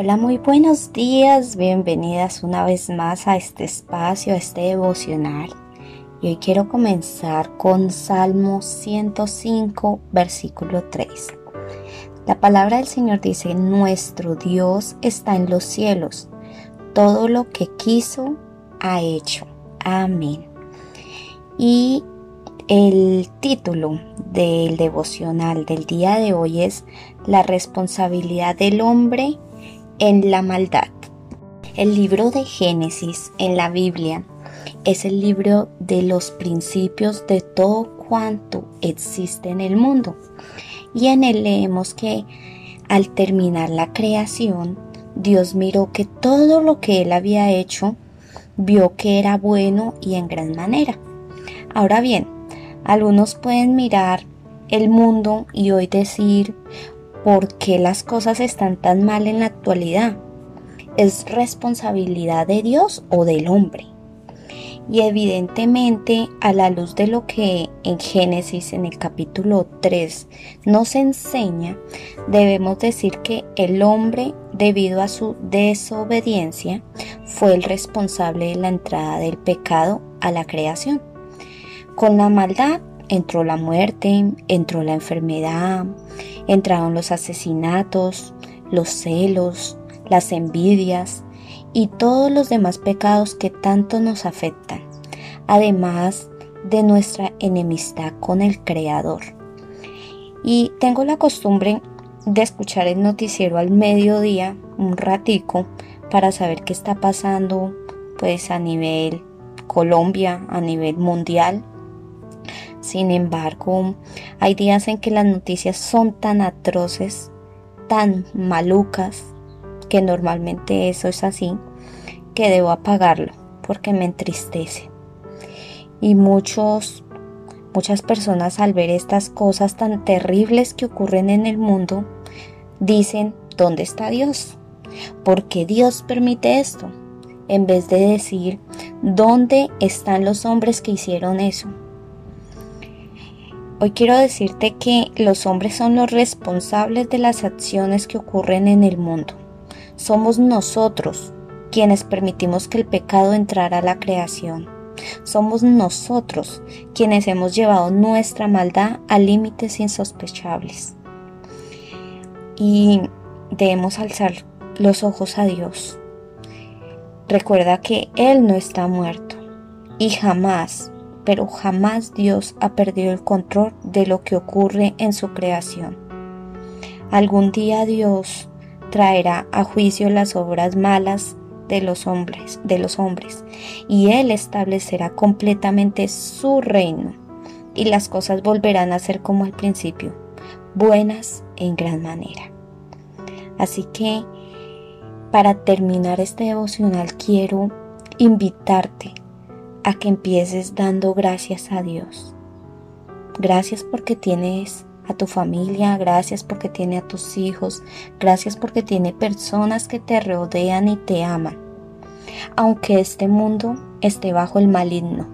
Hola, muy buenos días, bienvenidas una vez más a este espacio, a este devocional. Y hoy quiero comenzar con Salmo 105, versículo 3. La palabra del Señor dice, nuestro Dios está en los cielos, todo lo que quiso ha hecho. Amén. Y el título del devocional del día de hoy es La responsabilidad del hombre en la maldad. El libro de Génesis en la Biblia es el libro de los principios de todo cuanto existe en el mundo. Y en él leemos que al terminar la creación, Dios miró que todo lo que él había hecho vio que era bueno y en gran manera. Ahora bien, algunos pueden mirar el mundo y hoy decir, por qué las cosas están tan mal en la actualidad. ¿Es responsabilidad de Dios o del hombre? Y evidentemente a la luz de lo que en Génesis en el capítulo 3 nos enseña, debemos decir que el hombre, debido a su desobediencia, fue el responsable de la entrada del pecado a la creación. Con la maldad entró la muerte, entró la enfermedad, entraron los asesinatos, los celos, las envidias y todos los demás pecados que tanto nos afectan, además de nuestra enemistad con el Creador. Y tengo la costumbre de escuchar el noticiero al mediodía, un ratico, para saber qué está pasando pues a nivel Colombia, a nivel mundial sin embargo, hay días en que las noticias son tan atroces, tan malucas, que normalmente eso es así, que debo apagarlo porque me entristece. Y muchos, muchas personas al ver estas cosas tan terribles que ocurren en el mundo, dicen, ¿dónde está Dios? ¿Por qué Dios permite esto? En vez de decir, ¿dónde están los hombres que hicieron eso? Hoy quiero decirte que los hombres son los responsables de las acciones que ocurren en el mundo. Somos nosotros quienes permitimos que el pecado entrara a la creación. Somos nosotros quienes hemos llevado nuestra maldad a límites insospechables. Y debemos alzar los ojos a Dios. Recuerda que Él no está muerto y jamás pero jamás Dios ha perdido el control de lo que ocurre en su creación. Algún día Dios traerá a juicio las obras malas de los hombres, de los hombres, y él establecerá completamente su reino, y las cosas volverán a ser como al principio, buenas en gran manera. Así que para terminar este devocional quiero invitarte a que empieces dando gracias a Dios. Gracias porque tienes a tu familia, gracias porque tiene a tus hijos, gracias porque tiene personas que te rodean y te aman. Aunque este mundo esté bajo el maligno.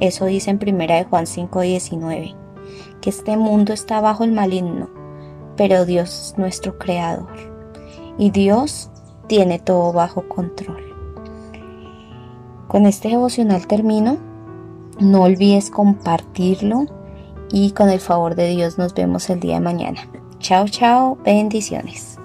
Eso dice en primera de Juan 5:19, que este mundo está bajo el maligno, pero Dios es nuestro creador y Dios tiene todo bajo control. Con este devocional termino. No olvides compartirlo y con el favor de Dios nos vemos el día de mañana. Chao, chao, bendiciones.